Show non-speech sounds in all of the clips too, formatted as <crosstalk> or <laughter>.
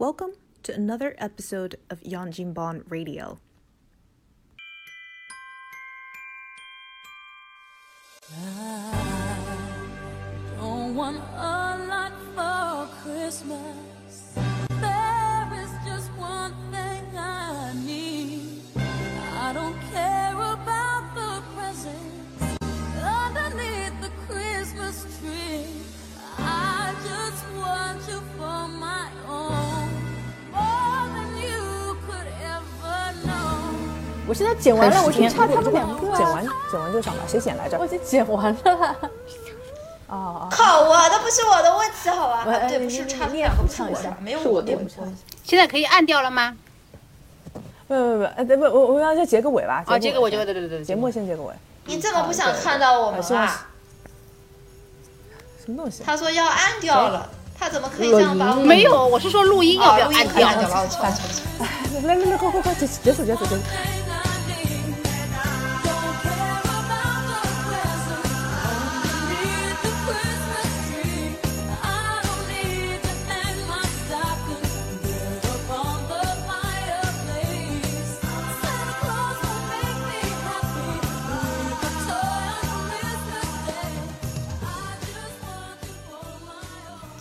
Welcome to another episode of Yanjinban Radio. 我现在剪完了，我就剪差他们两个、啊。剪完剪完就上吧，谁剪来着我？已经剪完了。哦哦，靠我的不是我的问题，好吧？我啊对，你不是唱一下不是我的，没有是我我的的补唱现在可以按掉了吗？不不不，呃，对不，我我要先结个尾吧。啊，这个我就就对对对对，节目先结个尾。你这么不想看到我们啊？什么东西？他说要按掉了，他怎么可以这样把我？没有，我是说录音要不要按掉按？掉了。来来来，快快快，结结束结束结束。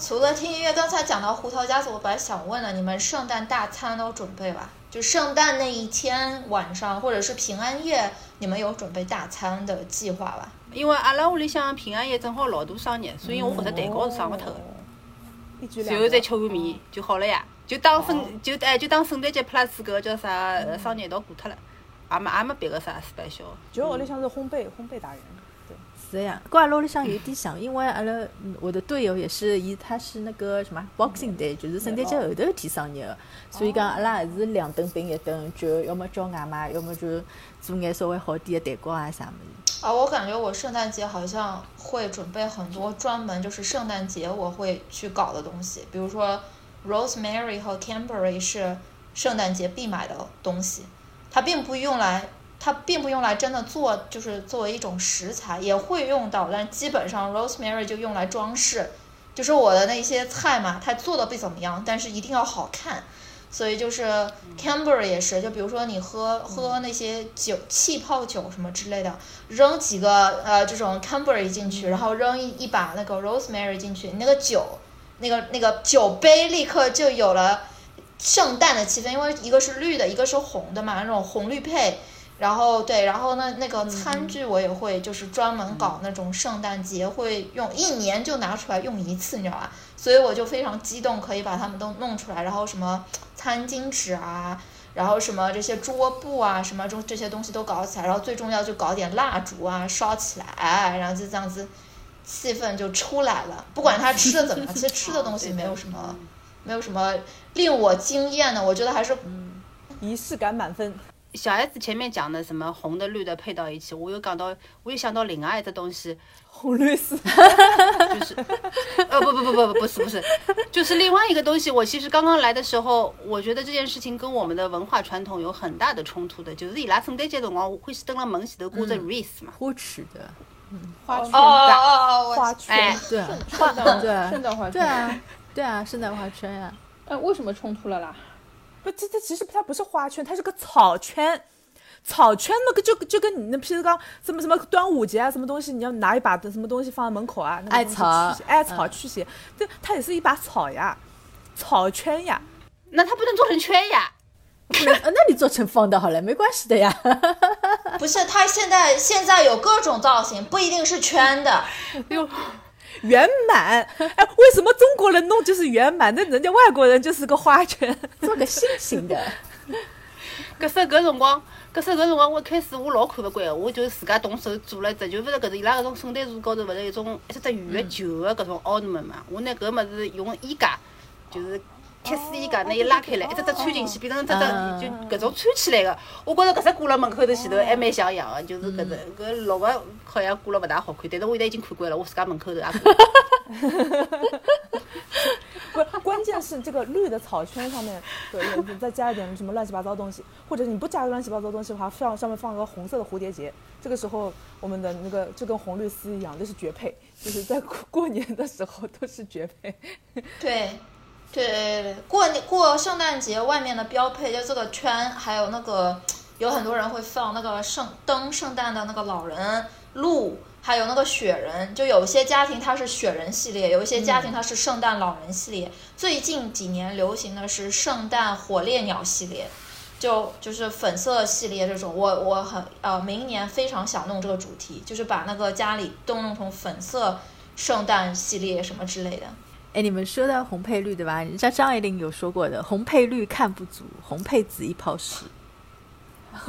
除了听音乐，刚才讲到胡桃夹子，我本来想问了，你们圣诞大餐都准备吧？就圣诞那一天晚上，或者是平安夜，你们有准备大餐的计划吧？因为阿拉屋里向平安夜正好老大生日，所以我搿只蛋糕是上勿脱的。然后再吃碗面就好了呀。就当圣就哎就当圣诞节 plus 搿个叫啥呃生日一道过脱了，也没也没别个啥 special。就屋里向是烘焙烘焙达人。对，是的呀，跟阿拉屋里向有点像，因为阿拉嗯我的队友也是，伊他是那个什么 Boxing Day，就是圣诞节后头一天生日的，所以讲阿拉也是两顿并一顿，就要么叫外卖，要么就做眼稍微好点的蛋糕啊啥么子。啊，我感觉我圣诞节好像会准备很多专门就是圣诞节我会去搞的东西，比如说 rosemary 和 cranberry 是圣诞节必买的东西，它并不用来，它并不用来真的做，就是作为一种食材也会用到，但基本上 rosemary 就用来装饰，就是我的那些菜嘛，它做的不怎么样，但是一定要好看。所以就是 Cranberry 也是，就比如说你喝喝那些酒、气泡酒什么之类的，扔几个呃这种 Cranberry 进去，然后扔一一把那个 Rosemary 进去，那个酒，那个那个酒杯立刻就有了圣诞的气氛，因为一个是绿的，一个是红的嘛，那种红绿配。然后对，然后呢，那个餐具我也会，就是专门搞那种圣诞节会用，一年就拿出来用一次，你知道吧？所以我就非常激动，可以把它们都弄出来，然后什么餐巾纸啊，然后什么这些桌布啊，什么这这些东西都搞起来，然后最重要就搞点蜡烛啊，烧起来，然后就这样子，气氛就出来了。不管他吃的怎么样，其实吃的东西没有什么，没有什么令我惊艳的，我觉得还是仪式感满分。小孩子前面讲的什么红的绿的配到一起，我又讲到，我又想到另外一只东西，<laughs> 红绿丝。<laughs> 就是，呃，不不不不不不是不是，就是另外一个东西。我其实刚刚来的时候，我觉得这件事情跟我们的文化传统有很大的冲突的，就是伊拉圣诞节辰光欢喜登了门前头挂着 wreath 嘛，花曲的，花圈哦哦哦，我花圈哎，对啊，圣诞对啊圣诞花圈对啊，对啊，圣诞花圈呀、哎，为什么冲突了啦？不，这这其实它不是花圈，它是个草圈。草圈那个就就跟你那，譬如刚什么什么端午节啊，什么东西，你要拿一把什么东西放在门口啊，那个艾草艾草驱邪，这它也是一把草呀，草圈呀。那它不能做成圈呀。呃那你做成方的好了，没关系的呀。不是，它现在现在有各种造型，不一定是圈的。哟，圆满，哎，为什么中国人弄就是圆满，那人家外国人就是个花圈？做个心形的，<laughs> 搿时搿辰光，搿时搿辰光，我一开始我老看勿惯的，我就自家动手做了一只，就勿是搿种伊拉搿种圣诞树高头勿是有一种一只只圆的球个搿种 ornament 嘛，我拿搿物事用衣架，就是铁丝衣架，拿伊拉开来，一只只穿进去，变成一只啊只就搿种穿起来的。我觉着搿只挂辣门口头前头还蛮像样的，就是搿只搿绿个好像挂了勿大好看，但是我现在已经看惯了，我自家门口头也挂。不，关键是这个绿的草圈上面，对，你再加一点什么乱七八糟东西，或者你不加乱七八糟东西的话，放上面放个红色的蝴蝶结，这个时候我们的那个就跟红绿丝一样，这是绝配，就是在过过年的时候都是绝配。对，对对对，过年过圣诞节外面的标配就这个圈，还有那个 <tsk> 有很多人会放那个圣灯圣诞的那个老人鹿，还有那个雪人。就有些家庭它是雪人系列，有一些家庭它是圣诞老人系列。最近几年流行的是圣诞火烈鸟系列。就就是粉色系列这种，我我很呃，明年非常想弄这个主题，就是把那个家里都弄成粉色圣诞系列什么之类的。哎，你们说到红配绿对吧？人家张爱玲有说过的，红配绿看不足，红配紫一泡屎。<laughs>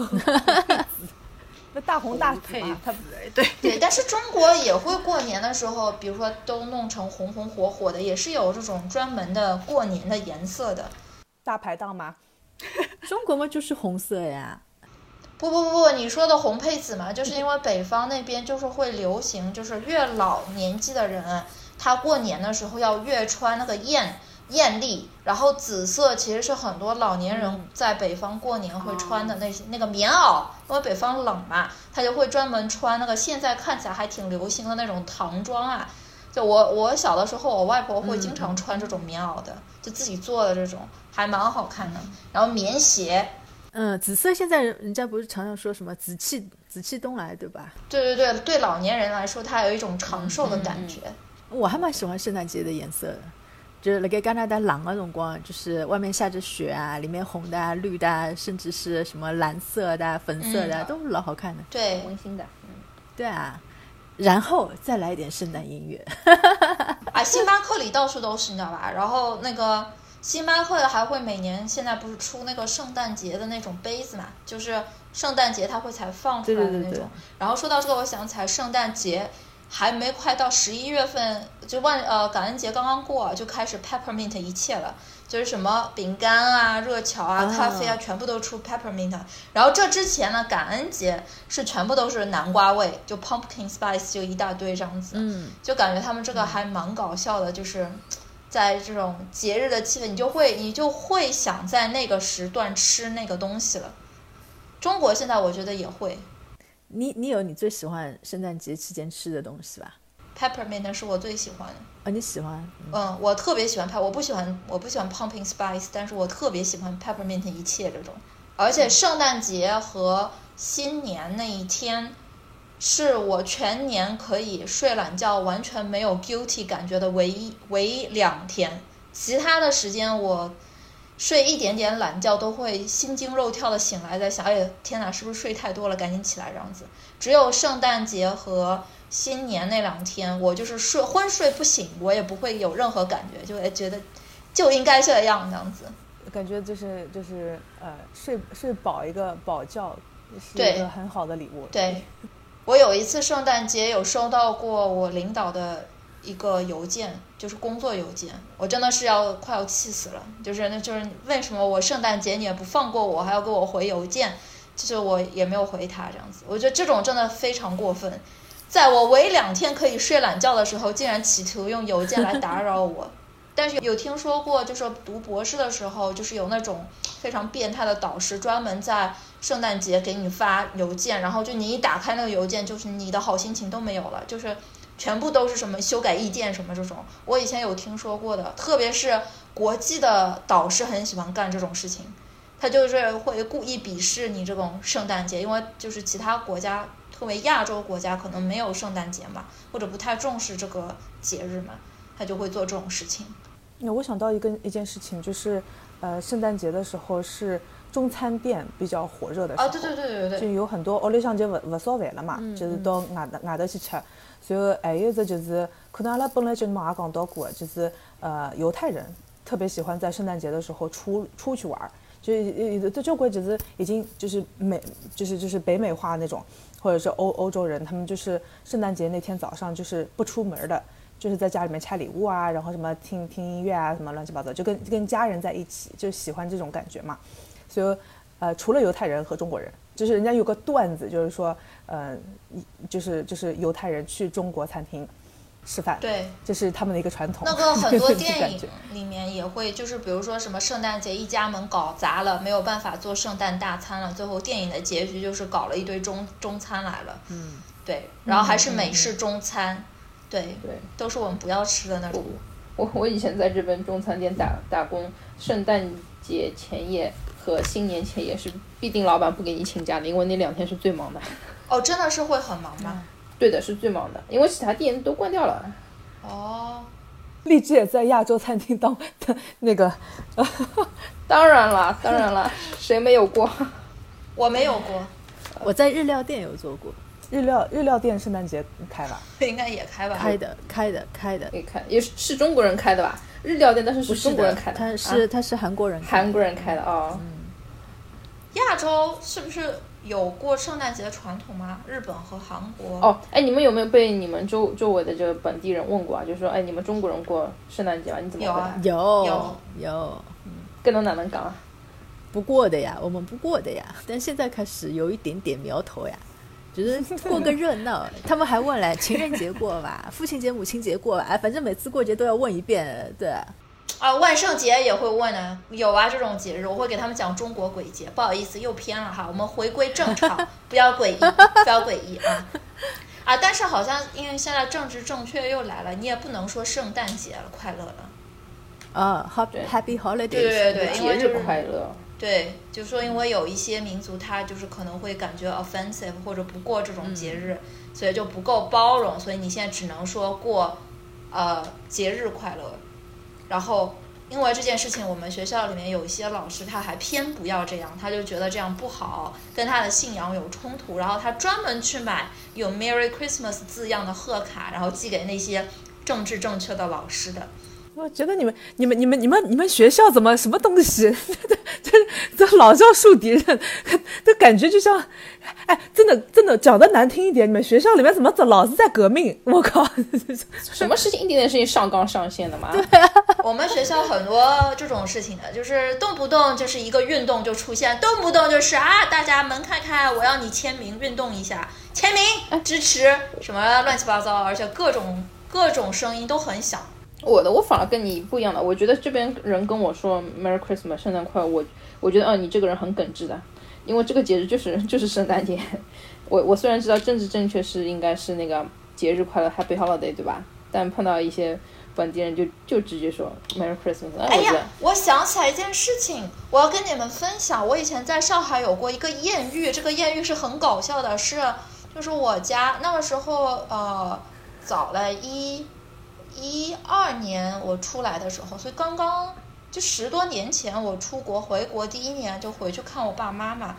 那大红大紫配嘛，它子，对，对，但是中国也会过年的时候，比如说都弄成红红火火的，也是有这种专门的过年的颜色的。大排档吗，中国嘛就是红色呀，不不不不，你说的红配紫嘛，就是因为北方那边就是会流行，就是越老年纪的人，他过年的时候要越穿那个艳艳丽，然后紫色其实是很多老年人在北方过年会穿的那些、那个棉袄，因为北方冷嘛，他就会专门穿那个现在看起来还挺流行的那种唐装啊。就我我小的时候，我外婆会经常穿这种棉袄的，就自己做的这种，还蛮好看的。然后棉鞋，嗯，紫色现在人人家不是常常说什么紫气紫气东来对吧？对对对，对老年人来说，它有一种长寿的感觉。我还蛮喜欢圣诞节的颜色的，就是那个加拿大冷的辰光，就是外面下着雪啊，里面红的啊、绿的啊，甚至是什么蓝色的啊、粉色的都老好看的。对，温馨的。嗯对啊，然后再来一点圣诞音乐。<laughs> 啊，星巴克里到处都是，你知道吧？然后那个星巴克还会每年现在不是出那个圣诞节的那种杯子嘛，就是圣诞节它会才放出来的那种。对对对对然后说到这个，我想起来圣诞节还没快到十一月份，就万呃感恩节刚刚过，就开始 peppermint 一切了。就是什么饼干啊、热巧啊、啊咖啡啊，全部都出 peppermint。然后这之前呢，感恩节是全部都是南瓜味，就 pumpkin spice 就一大堆这样子。嗯，就感觉他们这个还蛮搞笑的，就是在这种节日的气氛，你就会你就会想在那个时段吃那个东西了。中国现在我觉得也会你你有你最喜欢圣诞节期间吃的东西吧？，peppermint 是我最喜欢的。啊，你喜欢？嗯嗯，我特别喜欢我不喜欢我不喜欢 pumpkin spice，但是我特别喜欢 peppermint 一切这种。而且圣诞节和新年那一天，是我全年可以睡懒觉，完全没有 guilty 感觉的唯一唯一两天。其他的时间我睡一点点懒觉都会心惊肉跳的醒来，在想，哎呀，天哪，是不是睡太多了？赶紧起来这样子。只有圣诞节和新年那两天，我就是睡昏睡不醒，我也不会有任何感觉，就会觉得就应该这样这样子。感觉就是就是呃睡睡饱一个饱觉是一个很好的礼物。对，我有一次圣诞节有收到过我领导的一个邮件，就是工作邮件，我真的是要快要气死了。就是那就是为什么我圣诞节你也不放过我，还要给我回邮件？就是我也没有回他这样子，我觉得这种真的非常过分。在我唯两天可以睡懒觉的时候，竟然企图用邮件来打扰我。<laughs> 但是有听说过，就是读博士的时候，就是有那种非常变态的导师，专门在圣诞节给你发邮件，然后就你一打开那个邮件，就是你的好心情都没有了，就是全部都是什么修改意见什么这种。我以前有听说过的，特别是国际的导师很喜欢干这种事情，他就是会故意鄙视你这种圣诞节，因为就是其他国家，特别亚洲国家可能没有圣诞节嘛，或者不太重视这个节日嘛，他就会做这种事情。那我想到一个一件事情，就是呃圣诞节的时候是中餐店比较火热的时候。啊，对对对对对就有很多屋里向就勿勿烧饭了嘛，嗯就是到外头外头去吃。然后还有一只就是，可能阿拉本来节目也讲到过，就是呃犹太人特别喜欢在圣诞节的时候出出去玩儿，就有的交关就是已经就是美就是就是北美化那种，或者是欧欧洲人，他们就是圣诞节那天早上就是不出门儿的。就是在家里面拆礼物啊，然后什么听听音乐啊，什么乱七八糟，就跟跟家人在一起，就喜欢这种感觉嘛。所以，呃，除了犹太人和中国人，就是人家有个段子，就是说，呃，一就是就是犹太人去中国餐厅吃饭，对。这是他们的一个传统。那个很多 <laughs> 电影里面也会，就是比如说什么圣诞节一家门搞砸了，没有办法做圣诞大餐了，最后电影的结局就是搞了一堆中中餐来了。嗯，对，然后还是美式中餐，对，对，都是我们不要吃的那种。我我以前在这边中餐店打打工，圣诞节前夜和新年前夜是必定老板不给你请假的，因为那两天是最忙的。哦，真的是会很忙吗？对的，是最忙的，因为其他店都关掉了。哦，荔枝也在亚洲餐厅当 <laughs> 那个，<laughs> 当然了，当然了，谁没有过？<laughs> 我没有过，我在日料店有做过，日料日料店圣诞节开吧？应该也开吧？开的开的开的，你看，也是是中国人开的吧？日料店，但是不是是中国人的，开的，他是啊他是韩国人开的，韩国人开的哦。亚洲是不是有过圣诞节的传统吗？日本和韩国。哦，哎，你们有没有被你们周周围的这个本地人问过啊？就是说，哎，你们中国人过圣诞节吗？你怎么有啊回答？有有有跟侬哪能讲啊？不过的呀，我们不过的呀，但现在开始有一点点苗头呀。就是过个热闹，<laughs> 他们还问来情人节过吧，父亲节、母亲节过吧，哎，反正每次过节都要问一遍，对。啊，万圣节也会问呢，有啊，这种节日我会给他们讲中国鬼节。不好意思，又偏了哈，我们回归正常，不要诡异，<laughs> 不要诡异啊啊！但是好像因为现在政治正确又来了，你也不能说圣诞节了，快乐了。啊，Happy 对 Happy Holidays，对对对因节为就是日快乐。对，就说因为有一些民族他就是可能会感觉 offensive 或者不过这种节日，所以就不够包容，所以你现在只能说过呃节日快乐。然后因为这件事情，我们学校里面有一些老师他还偏不要这样，他就觉得这样不好，跟他的信仰有冲突，然后他专门去买有 Merry Christmas 字样的贺卡，然后寄给那些政治正确的老师的。我觉得你们、你们、你们、你们、你们学校怎么什么东西？<laughs> 这这老叫树敌人，<laughs> 这感觉就像，哎，真的真的讲的难听一点，你们学校里面怎么老是在革命？我靠！<laughs> 什么事情一点点事情上纲上线的嘛？我们学校很多这种事情的，就是动不动就是一个运动就出现，动不动就是啊，大家门开开，我要你签名运动一下，签名支持什么乱七八糟，而且各种各种声音都很响。我的我反而跟你不一样的，我觉得这边人跟我说 Merry Christmas 圣诞快乐，我我觉得，嗯、你这个人很耿直的，因为这个节日就是 <laughs> 就是圣诞节。<laughs> 我我虽然知道政治正确是应该是那个节日快乐 Happy Holiday 对吧？但碰到一些本地人就就直接说 Merry Christmas，哎，呀，我想起来一件事情，我要跟你们分享。我以前在上海有过一个艳遇，这个艳遇是很搞笑的，是就是我家那个时候呃早了一一二年我出来的时候，所以刚刚就十多年前我出国回国第一年就回去看我爸妈嘛，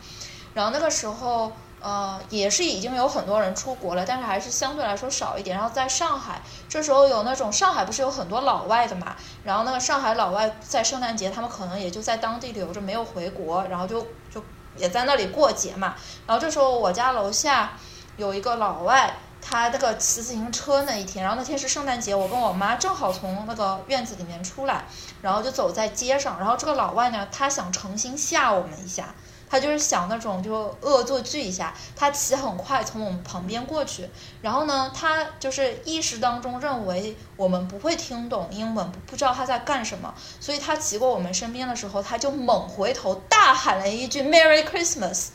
然后那个时候。呃，也是已经有很多人出国了，但是还是相对来说少一点。然后在上海，这时候有那种上海不是有很多老外的嘛，然后那个上海老外在圣诞节，他们可能也就在当地留着，没有回国，然后就就也在那里过节嘛。然后这时候我家楼下有一个老外，他那个骑自行车那一天，然后那天是圣诞节，我跟我妈正好从那个院子里面出来，然后就走在街上，然后这个老外呢，他想诚心吓我们一下。他就是想那种就恶作剧一下，他骑很快从我们旁边过去，然后呢，他就是意识当中认为我们不会听懂英文，不不知道他在干什么，所以他骑过我们身边的时候，他就猛回头大喊了一句 “Merry Christmas”，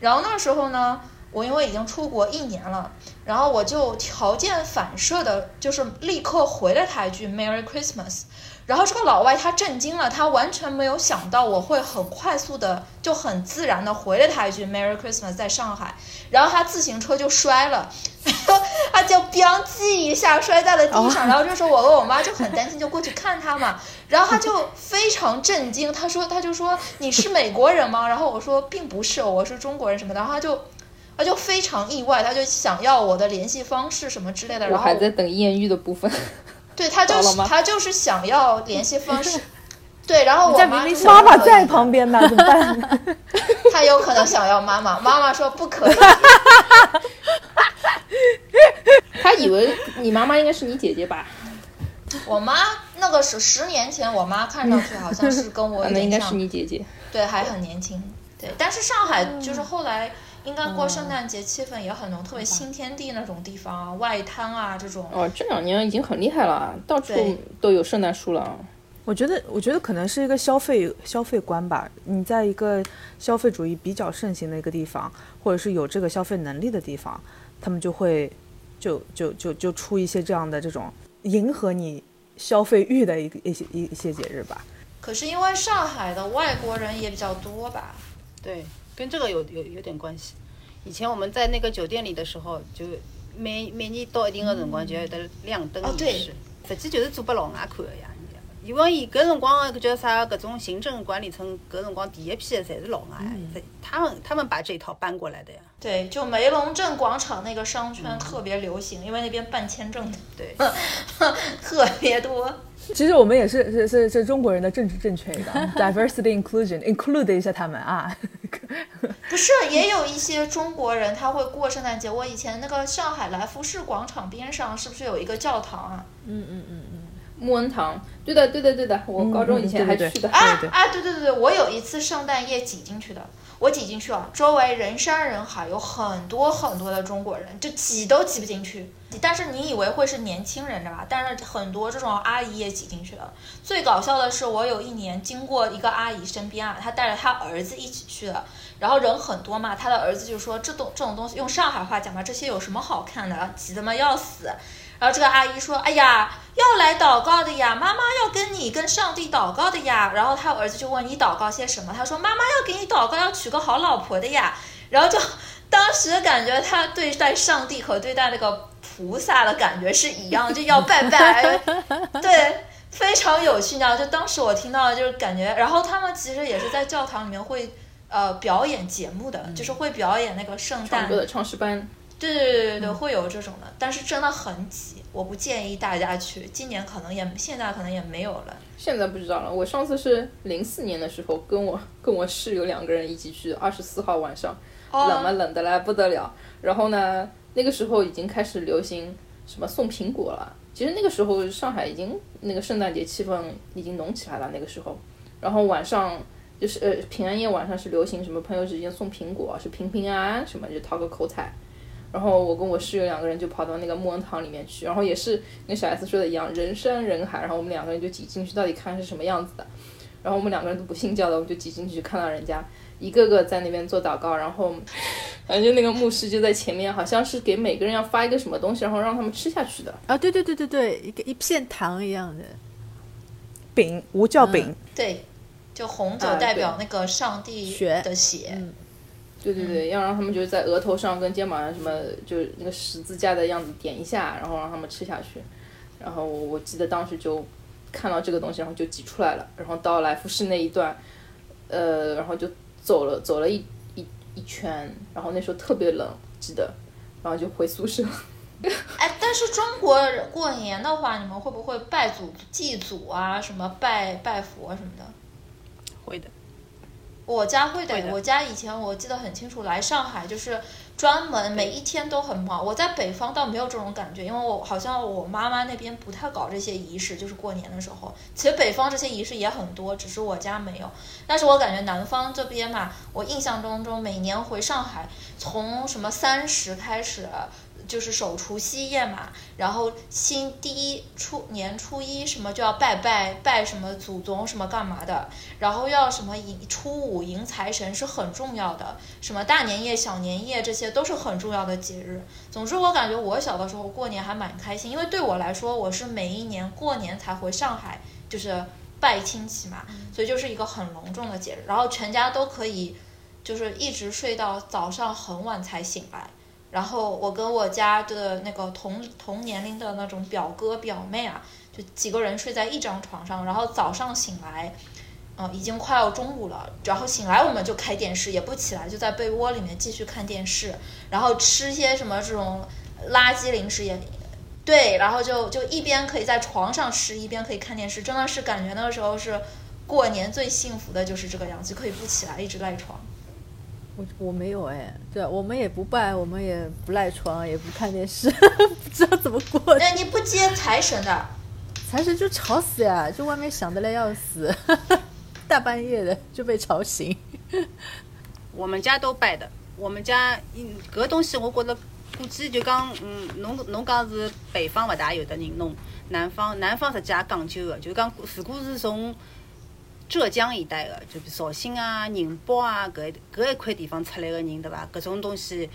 然后那时候呢，我因为已经出国一年了，然后我就条件反射的，就是立刻回了他一句 “Merry Christmas”。然后这个老外他震惊了，他完全没有想到我会很快速的就很自然的回了他一句 “Merry Christmas” 在上海，然后他自行车就摔了，然 <laughs> 后他就 “biang” 一下摔在了地上，然后这时候我和我妈就很担心，就过去看他嘛，然后他就非常震惊，他说他就说你是美国人吗？然后我说并不是，我是中国人什么的，然后他就。他就非常意外，他就想要我的联系方式什么之类的，我然后还在等艳遇的部分。<laughs> 对他就是他就是想要联系方式，对，然后我在妈明明妈妈在旁边呢，怎么办？<laughs> 他有可能想要妈妈，妈妈说不可以。<laughs> 他以为你妈妈应该是你姐姐吧？我妈那个是十年前，我妈看上去好像是跟我啊有点像那应该是，你姐姐。对，还很年轻。对，但是上海就是后来应该过圣诞节气氛也很浓，特别新天地那种地方啊，外滩啊这种。哦，这两年已经很厉害了，到处都有圣诞树了。我觉得，我觉得可能是一个消费消费观吧。你在一个消费主义比较盛行的一个地方，或者是有这个消费能力的地方，他们就会就就就就出一些这样的这种迎合你消费欲的一个一些一一些节日吧。可是因为上海的外国人也比较多吧？对，跟这个有有有点关系。以前我们在那个酒店里的时候，就每每年到一定的辰光就要有得亮灯仪式，实际就是做给老外看的呀。因为伊搿辰光搿叫啥，搿种行政管理层搿辰光第一批的侪是老外他们他们把这一套搬过来的呀。对，就梅龙镇广场那个商圈特别流行，因为那边办签证的对，<laughs> 特别多。其实我们也是是是是中国人的政治正确一个 <laughs> diversity inclusion include 一下他们啊。<laughs> 不是，也有一些中国人他会过圣诞节。我以前那个上海来福士广场边上是不是有一个教堂啊？穆恩堂，对的，对的，对的，我高中以前还去的。对啊啊，对对对对，我有一次圣诞夜挤进去的，我挤进去啊，周围人山人海，有很多很多的中国人，就挤都挤不进去。但是你以为会是年轻人的吧？但是很多这种阿姨也挤进去了。最搞笑的是，我有一年经过一个阿姨身边啊，她带着她儿子一起去的，然后人很多嘛，她的儿子就说这东这种东西用上海话讲嘛，这些有什么好看的？挤得嘛要死。然后这个阿姨说：“哎呀，要来祷告的呀，妈妈要跟你跟上帝祷告的呀。”然后他儿子就问：“你祷告些什么？”他说：“妈妈要给你祷告，要娶个好老婆的呀。”然后就当时感觉他对待上帝和对待那个菩萨的感觉是一样，就要拜拜，<laughs> 对，非常有趣你知道。就当时我听到，就是感觉，然后他们其实也是在教堂里面会呃表演节目的，就是会表演那个圣诞唱歌的唱诗班，对对对对对，会有这种的，但是真的很挤，我不建议大家去。今年可能也现在可能也没有了。现在不知道了。我上次是零四年的时候，跟我 <laughs> 跟我室友两个人一起去，二十四号晚上，冷嘛冷的来不得了。然后呢，那个时候已经开始流行什么送苹果了。其实那个时候上海已经那个圣诞节气氛已经浓起来了。那个时候，然后晚上就是呃平安夜晚上是流行什么朋友之间送苹果，是平平安安什么就讨个口彩。然后我跟我室友两个人就跑到那个木恩堂里面去，然后也是跟小 S 说的一样，人山人海，然后我们两个人就挤进去，到底看是什么样子的。然后我们两个人都不信教的，我们就挤进去看到人家一个个在那边做祷告，然后 <laughs> 反正就那个牧师就在前面，好像是给每个人要发一个什么东西，然后让他们吃下去的。啊，对对对对对，一个一片糖一样的，饼无酵饼，对，就红酒啊代表那个上帝血的血。嗯对对对，要让他们就是在额头上跟肩膀上什么，就是那个十字架的样子点一下，然后让他们吃下去。然后我记得当时就看到这个东西，然后就挤出来了，然后到来福士那一段，呃，然后就走了走了一一一圈，然后那时候特别冷，记得，然后就回宿舍。<laughs> 哎，但是中国人过年的话，你们会不会拜祖祭祖啊？什么拜拜佛什么的？会的。我家会的，我家以前我记得很清楚，来上海就是专门每一天都很忙。我在北方倒没有这种感觉，因为我好像我妈妈那边不太搞这些仪式，就是过年的时候。其实北方这些仪式也很多，只是我家没有。但是我感觉南方这边嘛，我印象当中每年回上海，从什么三十开始。就是守除夕夜嘛，然后新第一初年初一什么就要拜拜拜什么祖宗什么干嘛的，然后要什么迎初五迎财神是很重要的，什么大年夜、小年夜这些都是很重要的节日。总之，我感觉我小的时候过年还蛮开心，因为对我来说，我是每一年过年才回上海，就是拜亲戚嘛，所以就是一个很隆重的节日。然后全家都可以，就是一直睡到早上很晚才醒来。然后我跟我家的那个同同年龄的那种表哥表妹啊，就几个人睡在一张床上，然后早上醒来，嗯、已经快要中午了，然后醒来我们就开电视，也不起来，就在被窝里面继续看电视，然后吃些什么这种垃圾零食也。对，然后就就一边可以在床上吃，一边可以看电视，真的是感觉那个时候是过年最幸福的，就是这个样子，可以不起来，一直赖床。我我没有哎，对，我们也不拜，我们也不赖床，也不看电视，<laughs> 不知道怎么过。那你不接财神的？财神就吵死呀，就外面响的来要死，<laughs> 大半夜的就被吵醒。我们家都拜的，我们家嗯搿东西我觉着估计就讲嗯，侬侬讲是北方勿大有的人弄，南方南方实际也讲究的，就讲如果是从浙江一带的，就比如绍兴啊、宁波啊搿搿一块地方出来个人对伐？搿种东西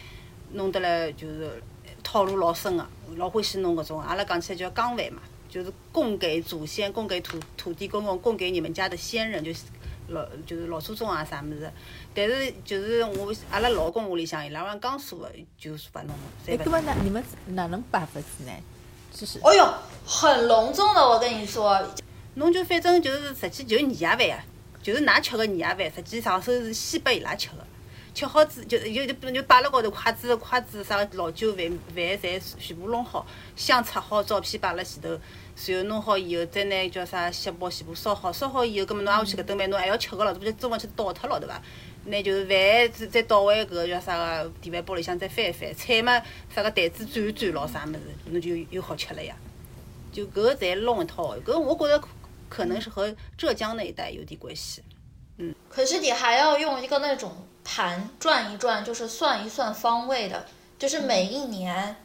弄得来就是套路老深个，老欢喜弄搿种，阿拉讲起来叫江饭嘛，就是供给祖先、供给土土地公公、供给你们家的先人，就是老就是老祖宗啊啥物事。但是就是我阿拉老公屋里向伊拉往江苏个就是勿弄，哎，搿么哪你们哪能摆法子呢？就是哎哟，很隆重的，我跟你说，侬就反正就是实际就年夜饭啊，就是㑚吃个年夜饭，实际上手是先拨伊拉吃个。吃好子就就就就摆辣高头，筷子筷子啥个老酒饭饭侪全部弄好，香插好，照片摆辣前头，然后弄好以后再拿叫啥锡箔全部烧好，烧好以后，葛末侬挨下去搿顿饭侬还要吃个咯，这不就中午去倒脱咯，对伐？拿就是饭再再倒回搿个叫啥个电饭煲里向再翻一翻，菜嘛啥个台子转一转咯，啥物事，侬就又好吃了呀。就搿个侪弄一套，搿我觉着可能是和浙江那一带有点关系。嗯可是你还要用一个那种盘转一转，就是算一算方位的，就是每一年，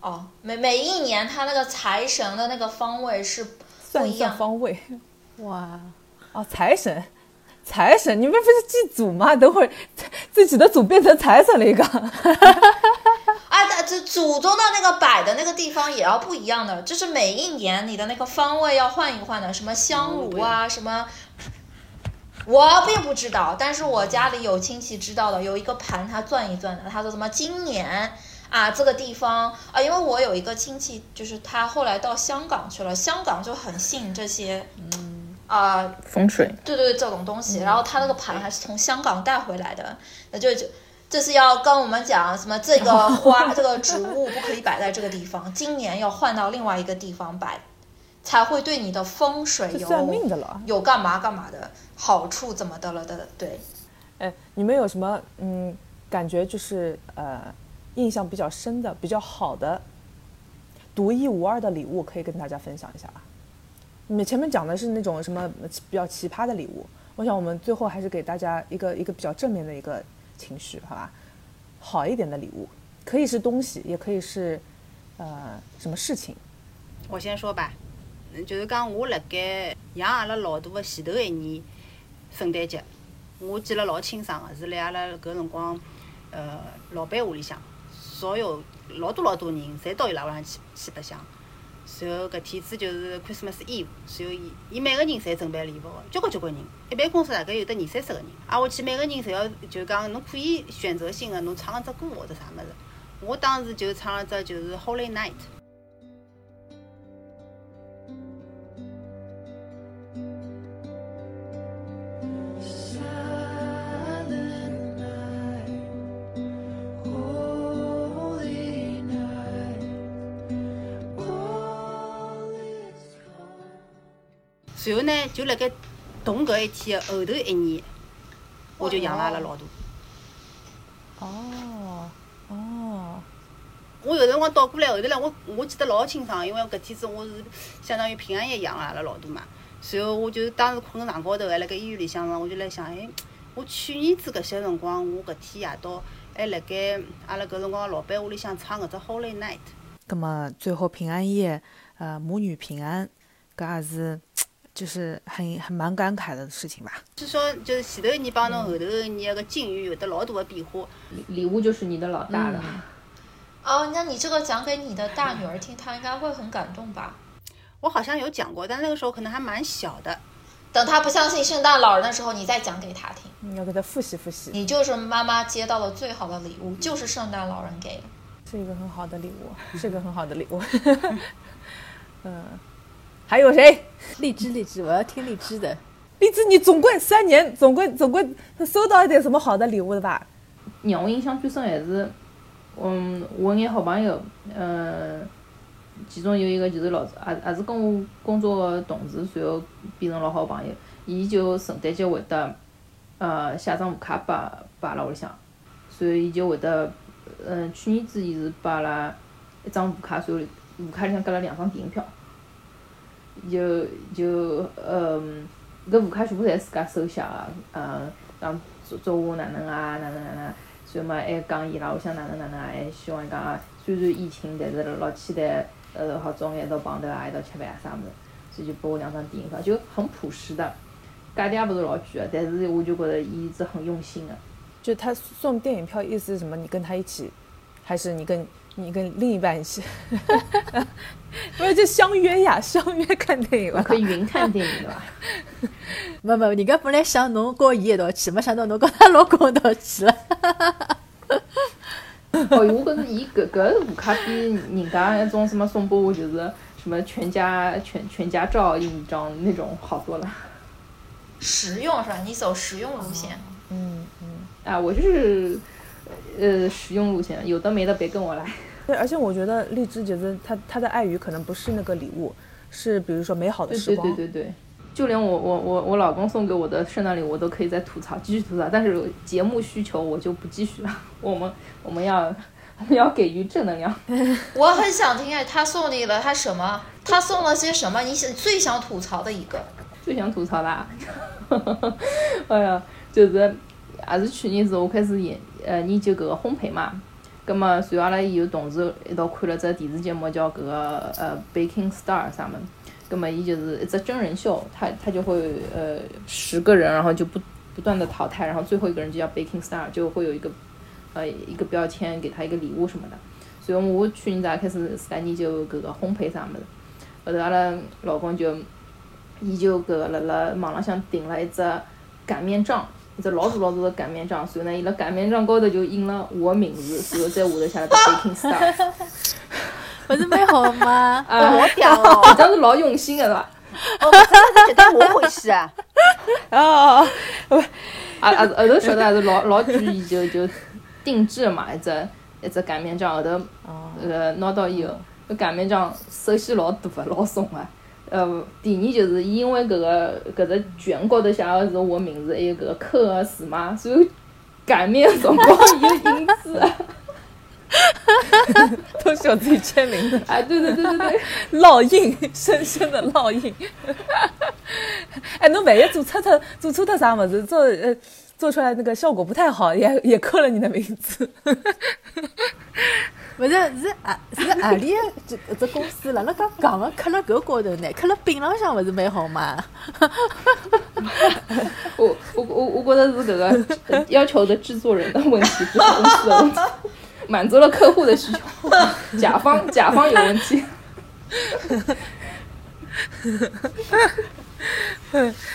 哦，每每一年他那个财神的那个方位是不算一样。方位。哇，哦，财神，财神，你们不是祭祖吗？等会儿自己的祖变成财神了一个。啊，这这祖宗的那个摆的那个地方也要不一样的，就是每一年你的那个方位要换一换的，什么香炉啊，什么。我并不知道，但是我家里有亲戚知道的，有一个盘他转一转的，他说什么今年啊这个地方啊，因为我有一个亲戚，就是他后来到香港去了，香港就很信这些，嗯啊、风水，对对对，这种东西。然后他那个盘还是从香港带回来的，那就就这是要跟我们讲什么这个 <laughs> 花这个植物不可以摆在这个地方，<laughs> 今年要换到另外一个地方摆，才会对你的风水有算命的了。有干嘛干嘛的好处怎么的了的，对。哎，你们有什么嗯感觉就是呃印象比较深的、比较好的、独一无二的礼物，可以跟大家分享一下啊？你们前面讲的是那种什么比较奇葩的礼物，我想我们最后还是给大家一个一个比较正面的一个情绪，好吧？好一点的礼物，可以是东西，也可以是呃什么事情。我先说吧，就是讲我辣盖养阿拉老大个前头一年圣诞节，我记得老清爽个，是辣阿拉搿辰光，呃，老板屋里向，所有老多老多人侪到伊拉屋里向去去白相。然后搿天子就是 Christmas Eve，然后伊伊每个人侪准备礼物个，交关交关人，一般公司大概有得二三十个人，挨下去每个人侪要就讲侬可以选择性个侬唱一只歌或者啥物事。我当时就唱了只就是 Holy Night。然后呢，就辣盖动搿一天的后头一年，我就养了阿拉老大。哦哦，我有辰光倒过来，后头来我我记得老清爽，因为搿天子我是相当于平安夜养了阿拉老大嘛。然后我就当时困床高头，还辣盖医院里向嘛，我就来想，哎，我去年子搿些辰光，我搿天夜到还辣盖阿拉搿辰光老板屋里向唱搿只 Holy Night。那么最后平安夜，呃，母女平安，搿也是就是很很蛮感慨的事情吧。是说，就是前头一年帮侬后头一年个境遇有的老大的变化。礼礼物就是你的老大了。哦，那你这个讲给你的大女儿听，她应该会很感动吧？我好像有讲过，但那个时候可能还蛮小的。等她不相信圣诞老人的时候，你再讲给她听。你要给她复习复习，你就是妈妈接到的最好的礼物，就是圣诞老人给的。是一个很好的礼物，是一个很好的礼物。<laughs> <laughs> 嗯，还有谁？荔枝荔枝，我要听荔枝的。荔枝，你总归三年，总归总归收到一点什么好的礼物的吧？让我印象最深还是，嗯，我眼好朋友，嗯，其中有一个就是老也也是跟我工作的同事，随后变成老好朋友。伊就圣诞节会得，呃，写张贺卡摆摆阿拉屋里向，所以伊就会得，嗯，去年子伊是摆阿拉一张贺卡，随后贺卡里向夹了两张电影票，就就嗯，搿贺卡全部侪是自家手写个，嗯，讲祝祝我哪能啊，哪能哪能啊。所以嘛，还讲伊拉屋里向哪能哪能啊，还希望讲啊，虽然疫情，但是老期待，呃，好早眼一道碰头啊，一道吃饭啊啥物事，所以就拨我两张电影票，就很朴实的，价钿也勿是老贵个，但是我就觉得伊是很用心的。就他送电影票，意思是什么？你跟他一起，还是你跟你跟另一半一起，<laughs> 因为就相约呀，<laughs> 相约看电影嘛。可以云看电影对伐？<laughs> 没没，人家本来想侬跟伊一道去，没想到侬跟她老公一道去了。哦，我觉着伊搿搿无卡比人家那种什么送拨我就是什么全家全全家照印章那种好多了。实用是吧？你走实用路线。嗯嗯，啊，我就是呃实用路线，有的没的别跟我来。对，而且我觉得荔枝觉得它它的爱语可能不是那个礼物，是比如说美好的对对时光。对对对，就连我我我我老公送给我的圣诞礼物，我都可以再吐槽，继续吐槽。但是节目需求我就不继续了，<laughs> 我们我们要 <laughs> 我们要给予正能量。<laughs> 我很想听哎，他送你了他什么？他送了些什么？你想最想吐槽的一个？最想吐槽啦，哎呀，就是也是去年子我开始研呃研究搿个烘焙嘛，葛么随后阿拉有同事一道看了只电视节目叫搿个呃 Baking Star 啥么，葛么伊就是一只真人秀，他他就会呃十个人，然后就不不断的淘汰，然后最后一个人就叫 Baking Star，就会有一个呃一个标签给他一个礼物什么的，所以我去年子开始自家研究搿个烘焙啥么子，后头阿拉老公就。伊就搿个辣辣网浪向订了一只擀面杖，一只老大老大的擀面杖，所以呢，伊辣擀面杖高头就印了我的名字，然后在下头写了个 Baking Star，不是蛮好吗？<laughs> 啊，好屌哦！这样是老用心的是伐？哦，这绝对我欢喜啊！<laughs> 哦，啊啊，后头晓得还是老老注意，就就定制嘛，一只一只擀面杖，后头呃拿到以后，搿擀面杖首先老大个，老重个。呃，第二就是伊因为搿个搿只卷高头写个是我名字，还有搿个刻个字嘛，所以擀面辰光 <laughs> 有印字啊。<laughs> 都是我自己签名的，<laughs> 啊，对对对对对，烙印，深深的烙印。哎，侬万一做错特做错特啥么子，做呃做出来那个效果不太好，也也刻了你的名字。<laughs> 不是是啊是何里个 <laughs> 这这公司了？那讲讲个刻了搿高头呢？刻了饼浪向勿是蛮好吗？<laughs> 我我我我觉得是搿个要求的制作人的问题，不是公司的问题，满足了客户的需求，甲方甲方有问题。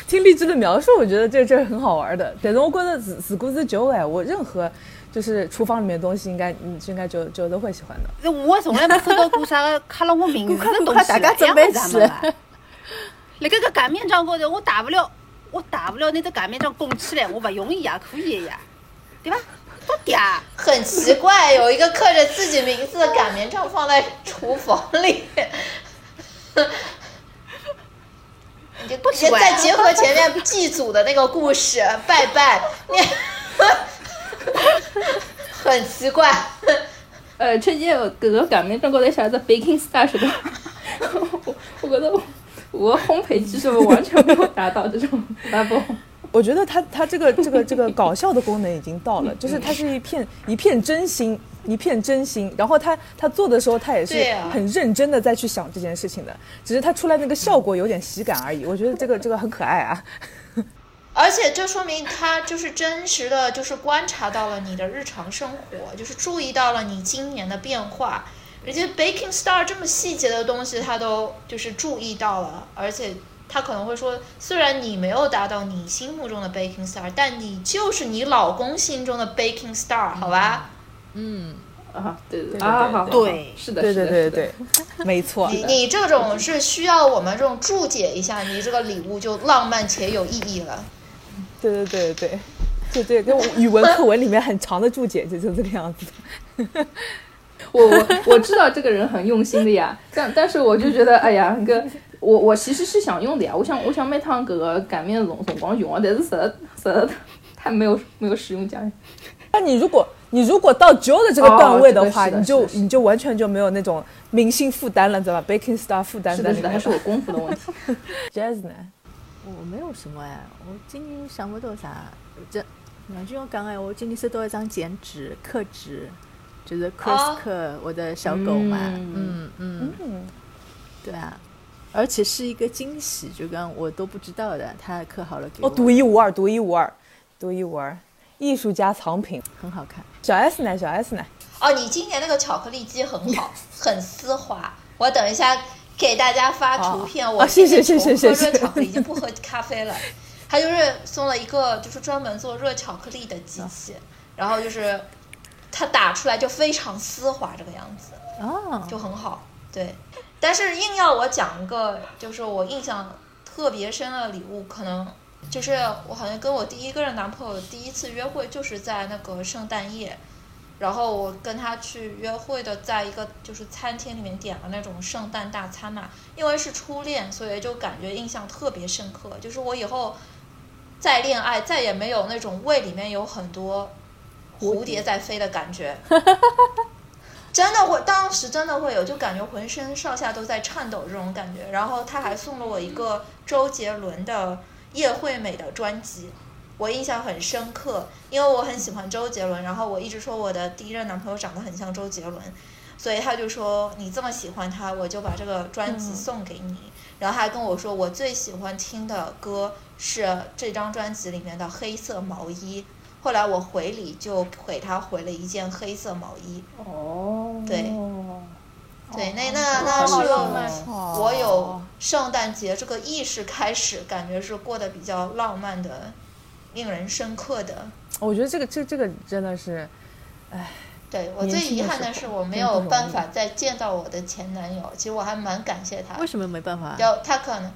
听荔枝的描述，我觉得这这很好玩的。但是我觉得如如果是九哎，我任何就是厨房里面的东西，应该你应该就就都会喜欢的。<laughs> 我从来没收到过啥个刻了我名字的东西，大家准备啥去么子？辣盖个擀面杖高头，我大不了我大不了拿只擀面杖拱起来，我勿容易也可以的呀，对吧？多嗲！很奇怪，有一个刻着自己名字的擀面杖放在厨房里。你就奇怪再结合前面祭祖的那个故事，拜拜，你很奇怪。呃，春节搿个擀面杖高头写着 baking star 是吧？我我觉得我我烘焙技术完全没有达到这种 level。我觉得他他这个这个这个搞笑的功能已经到了，就是它是一片一片真心，一片真心。然后他他做的时候，他也是很认真的在去想这件事情的，只是他出来那个效果有点喜感而已。<laughs> 我觉得这个这个很可爱啊。<laughs> 而且这说明他就是真实的，就是观察到了你的日常生活，就是注意到了你今年的变化。人家 Baking Star 这么细节的东西，他都就是注意到了，而且他可能会说，虽然你没有达到你心目中的 Baking Star，但你就是你老公心中的 Baking Star，好吧？啊，对对对啊，好，对是的，对对是的对对，<laughs> 没错。你你这种是需要我们这种注解一下，你这个礼物就浪漫且有意义了。对对对对，就这跟语文课文里面很长的注解就就这个样子 <laughs> 的。我我我知道这个人很用心的呀，但但是我就觉得，哎呀，那个我我其实是想用的呀，我想我想每趟搿个擀面辰辰光用啊，但是实在实在太没有没有实用价值。那你如果你如果到 Joe 的这个段位的话，你就你就完全就没有那种明星负担了，知道吧？Baking Star 负担是的，还是我功夫的问题。<laughs> Jazz 呢？我没有什么哎，我今年想不到啥。这杨俊我讲哎，我今年收到一张剪纸刻纸，就是 Chris 刻我的小狗嘛，嗯嗯嗯，嗯，对啊，而且是一个惊喜，就刚我都不知道的，他刻好了给我，哦，独一无二，独一无二，独一无二，艺术家藏品。很好看。小 S 呢？小 S 呢？哦，你今年那个巧克力机很好，<laughs> 很丝滑。我等一下给大家发图片。我啊谢谢谢谢谢谢只喝热巧克力，已经不喝咖啡了。他就是送了一个就是专门做热巧克力的机器，然后就是它打出来就非常丝滑这个样子。哦，就很好。对，但是硬要我讲一个，就是我印象特别深的礼物，可能就是我好像跟我第一个男朋友第一次约会，就是在那个圣诞夜。然后我跟他去约会的，在一个就是餐厅里面点了那种圣诞大餐嘛，因为是初恋，所以就感觉印象特别深刻。就是我以后再恋爱，再也没有那种胃里面有很多蝴蝶在飞的感觉。<laughs> 真的会，当时真的会有，就感觉浑身上下都在颤抖这种感觉。然后他还送了我一个周杰伦的《叶惠美》的专辑，我印象很深刻，因为我很喜欢周杰伦。然后我一直说我的第一任男朋友长得很像周杰伦，所以他就说你这么喜欢他，我就把这个专辑送给你。然后他还跟我说，我最喜欢听的歌是这张专辑里面的《黑色毛衣》。后来我回礼就给他回了一件黑色毛衣。哦，对对，那那那是浪漫我有圣诞节这个意识开始，感觉是过得比较浪漫的，令人深刻的。我觉得这个这这个真的是，唉对我最遗憾的是，我没有办法再见到我的前男友。其实我还蛮感谢他为，什么没办法？要他可能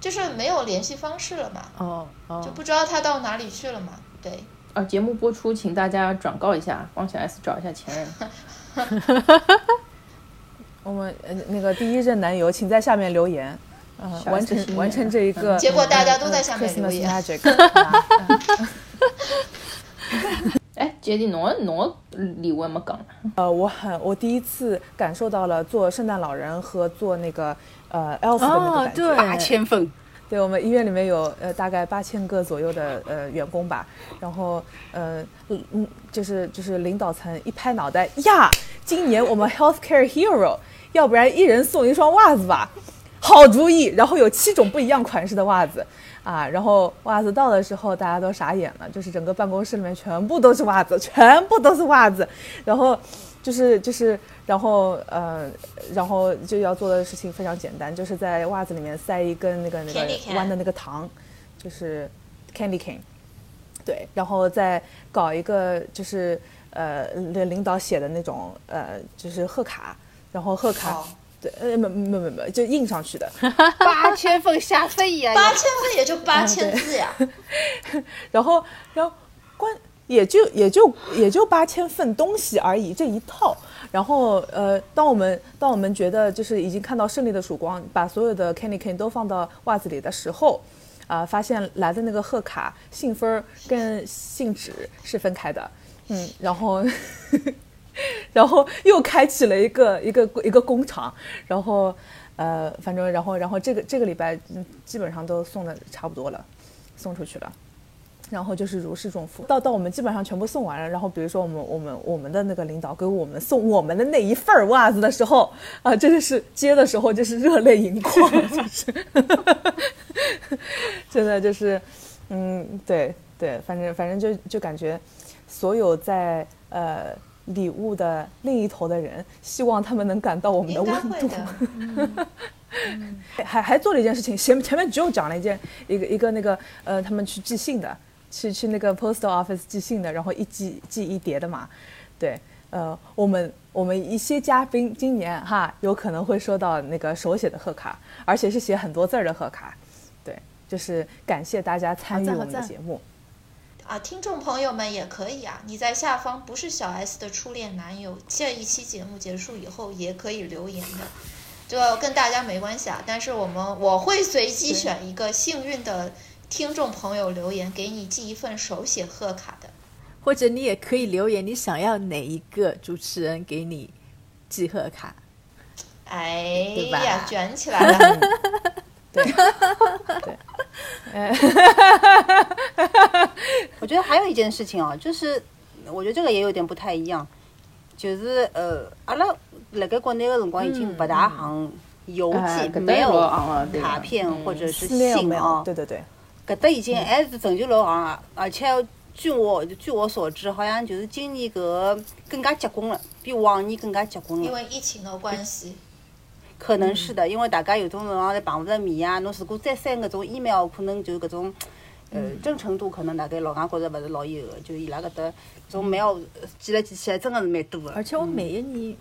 就是没有联系方式了嘛，哦哦就，不知道他到哪里去了嘛。对，啊，节目播出，请大家转告一下，帮小 S 找一下前任。<laughs> 我们呃那个第一任男友，请在下面留言，呃，完成完成这一个。结果大家都呃在下面留言。magic <laughs> <laughs> 哎，杰弟，侬的侬的礼物还没讲呢。呃，我很我第一次感受到了做圣诞老人和做那个呃 elf 的那个哦感觉。对。八千份，对我们医院里面有呃大概八千个左右的呃员工吧，然后呃嗯嗯就是就是领导层一拍脑袋呀，今年我们 healthcare hero，要不然一人送一双袜子吧，好主意。然后有七种不一样款式的袜子。啊，然后袜子到的时候大家都傻眼了，就是整个办公室里面全部都是袜子，全部都是袜子，然后就是就是，然后呃，然后就要做的事情非常简单，就是在袜子里面塞一根那个那个弯的那个糖，就是 candy cane，对，然后再搞一个就是呃领领导写的那种呃就是贺卡，然后贺卡。好对，呃，没没没没，就印上去的。<laughs> 八千分吓死一呀！八千份也就八千字呀。<laughs> 然后，然后关也就也就也就八千份东西而已，这一套。然后，呃，当我们当我们觉得就是已经看到胜利的曙光，把所有的 candy cane 都放到袜子里的时候，啊、发现来的那个贺卡信封儿跟信纸是分开的，嗯，然后。然后又开启了一个一个一个工厂，然后呃，反正然后然后这个这个礼拜基本上都送的差不多了，送出去了。然后就是如释重负，到到我们基本上全部送完了。然后比如说我们我们我们的那个领导给我们送我们的那一份儿袜子的时候，啊、真的是接的时候就是热泪盈眶，就是 <laughs> 真的就是，嗯，对对，反正反正就就感觉所有在呃礼物的另一头的人，希望他们能感到我们的温度。<laughs> 还还做了一件事情，前前面只有讲了一件一个一个那个呃，他们去寄信的，去去那个 postal office 寄信的，然后一寄寄一叠的嘛，对，呃，我们我们一些嘉宾今年哈有可能会收到那个手写的贺卡，而且是写很多字儿的贺卡，对，就是感谢大家参与我们的节目。啊，听众朋友们也可以啊，你在下方不是小 S 的初恋男友，这一期节目结束以后也可以留言的，就跟大家没关系啊。但是我们我会随机选一个幸运的听众朋友留言，给你寄一份手写贺卡的。或者你也可以留言，你想要哪一个主持人给你寄贺卡？哎对吧呀，卷起来了！<laughs> 对 <laughs> <laughs> 觉得还有一件事情哦，就是我觉得这个也有点不太一样，就是呃，阿拉辣盖国内的辰光已经不大行邮寄，没有卡片嗯或者是信啊，，对对对，搿搭已经还是成就老行啊，而且据我据我所知，好像就是今年搿个更加结棍了，比往年更加结棍了。因为疫情的关系，可能是的，因为大家有种辰光侪碰勿着面啊，侬如果再 send 搿种 email，可能就搿种。呃，真诚度可能大概老外觉着勿是老有个，就伊拉搿搭搿种 mail 呃寄来寄去，真个是蛮多个。而且我每一年，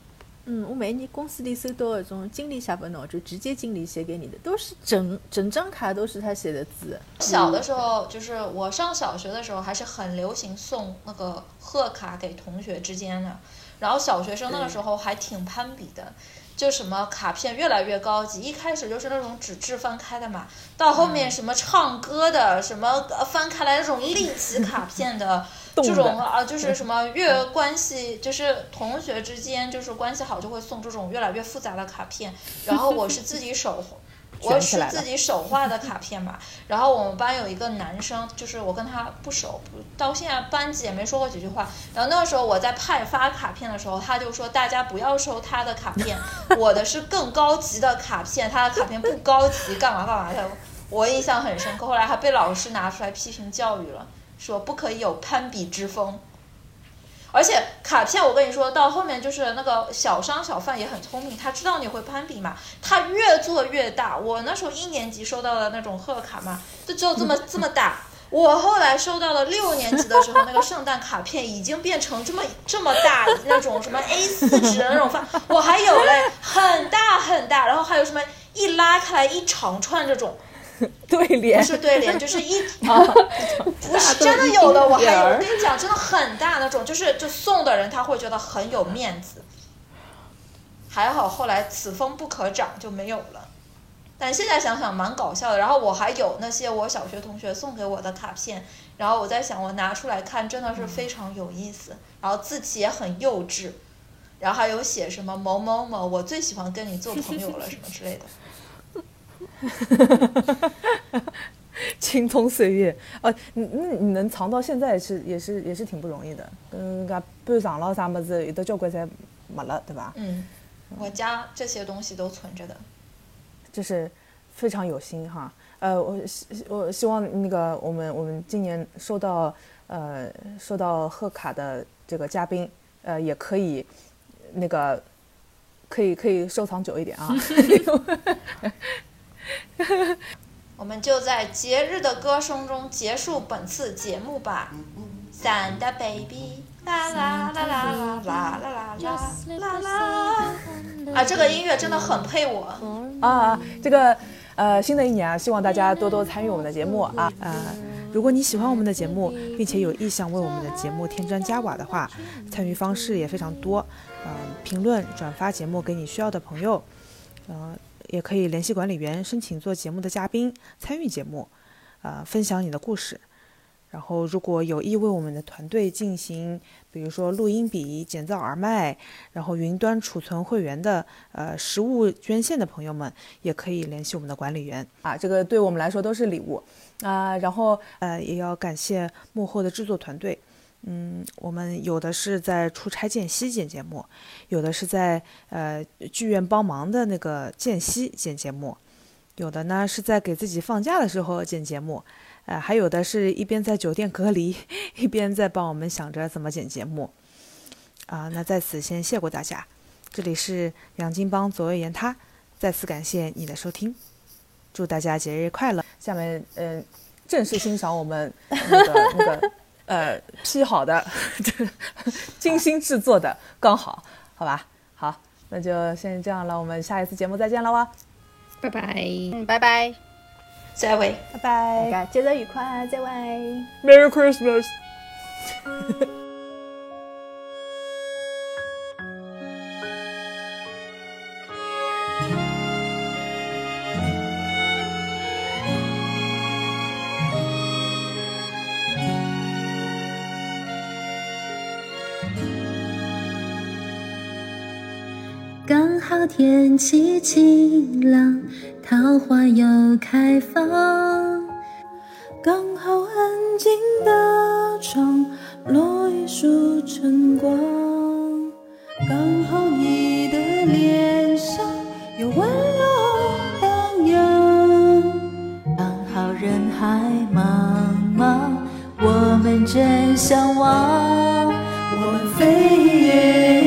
嗯，我每一年公司里收到那种经理写本喏，就直接经理写给你的，都是整整张卡都是他写的字。小的时候，就是我上小学的时候，还是很流行送那个贺卡给同学之间的。然后小学生那个时候还挺攀比的，就什么卡片越来越高级，一开始就是那种纸质翻开的嘛，到后面什么唱歌的，什么呃翻开来那种立体卡片的。<laughs> 这种啊，就是什么越关系，就是同学之间就是关系好，就会送这种越来越复杂的卡片。然后我是自己手 <laughs> 我是自己手画的卡片嘛，<laughs> 然后我们班有一个男生，就是我跟他不熟，到现在班级也没说过几句话。然后那个时候我在派发卡片的时候，他就说大家不要收他的卡片，<laughs> 我的是更高级的卡片，他的卡片不高级，干嘛干嘛的。我印象很深刻，后来还被老师拿出来批评教育了，说不可以有攀比之风。而且卡片，我跟你说到后面就是那个小商小贩也很聪明，他知道你会攀比嘛，他越做越大。我那时候一年级收到的那种贺卡嘛，就只有这么 <laughs> 这么大。我后来收到了六年级的时候，那个圣诞卡片已经变成这么这么大那种什么 A 4纸的那种范，我还有嘞，很大很大，然后还有什么一拉开来一长串这种，对联不是对联，<laughs> 就是一不是真的有的，我还有，我跟你讲，真的很大那种，就是就送的人他会觉得很有面子。还好后来此风不可长就没有了，但现在想想蛮搞笑的。然后我还有那些我小学同学送给我的卡片，然后我在想我拿出来看真的是非常有意思，然后字体也很幼稚，然后还有写什么某某某，我最喜欢跟你做朋友了什么之类的。<laughs> 青葱岁月，哦，你那你能藏到现在是也是也是挺不容易的。嗯，搿搬藏了啥么子，有的交关侪没了，对吧？嗯，我家这些东西都存着的。就是非常有心哈。呃，我希我希望那个我们我们今年收到呃收到贺卡的这个嘉宾，呃也可以那个可以可以收藏久一点啊。<laughs> <laughs> <laughs> 我们就在节日的歌声中结束本次节目吧。Santa baby，啦啦啦啦啦啦啦啦啦啦！啊，这个音乐真的很配我。啊，这个呃，新的一年啊，希望大家多多参与我们的节目啊。呃，如果你喜欢我们的节目，并且有意向为我们的节目添砖加瓦的话，参与方式也非常多。嗯、评论、转发节目给你需要的朋友，呃，也可以联系管理员申请做节目的嘉宾，参与节目，呃，分享你的故事。然后，如果有意为我们的团队进行，比如说录音笔、减噪耳麦，然后云端储存会员的呃实物捐献的朋友们，也可以联系我们的管理员。啊，这个对我们来说都是礼物啊。然后呃，也要感谢幕后的制作团队。嗯，我们有的是在出差间隙剪节目，有的是在呃剧院帮忙的那个间隙剪节目，有的呢是在给自己放假的时候剪节目，<laughs> 呃，还有的是一边在酒店隔离，一边在帮我们想着怎么剪节目。啊、那在此先谢过大家，这里是杨金帮左右言他，再次感谢你的收听，祝大家节日快乐。下面嗯、呃正式欣赏我们那个那个呃 P 好的，<laughs> <laughs> 精心制作的刚好，好吧？好，那就先这样了，我们下一次节目再见了哇，拜拜。嗯，拜拜。再会。拜拜大家节日愉快，再会。，Merry Christmas。<laughs> 天气晴朗，桃花又开放。刚好安静的窗，落一束晨光。刚好你的脸上有温柔荡漾。刚好人海茫茫，我们正相望，我们飞越。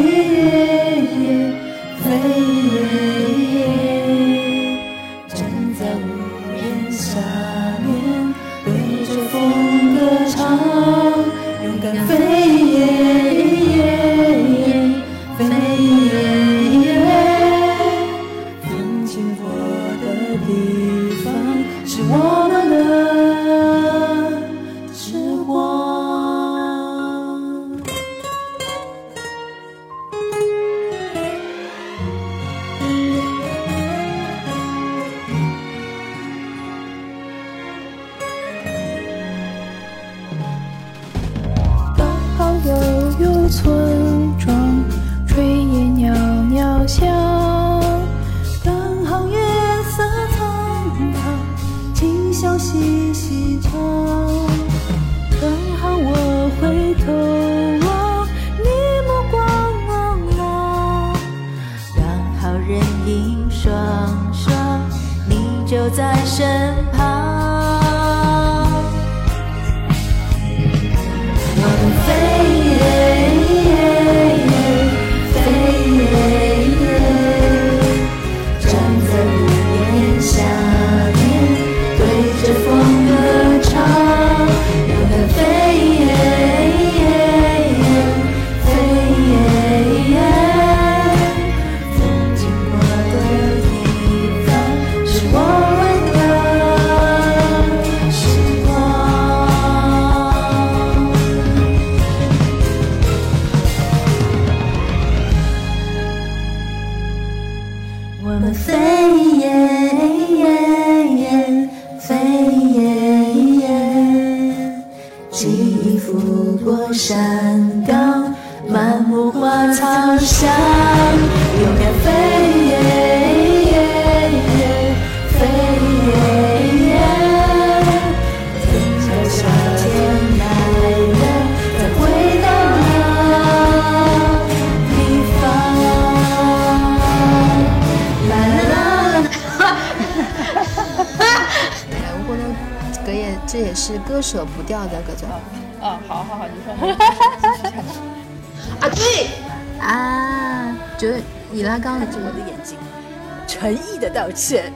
道歉，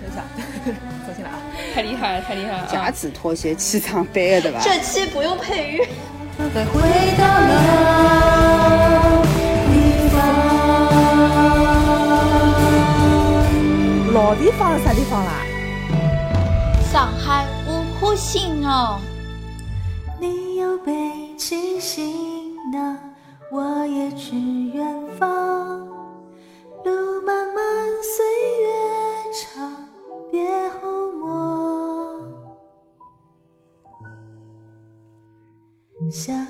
等一下，坐进来啊！<laughs> 太厉害了，太厉害了！夹子拖鞋，气场白的对吧？这期不用配乐。回到老地方，老地方啥地方啦？上海我湖新哦。你有北京行囊，我也去远方。路。长别后莫相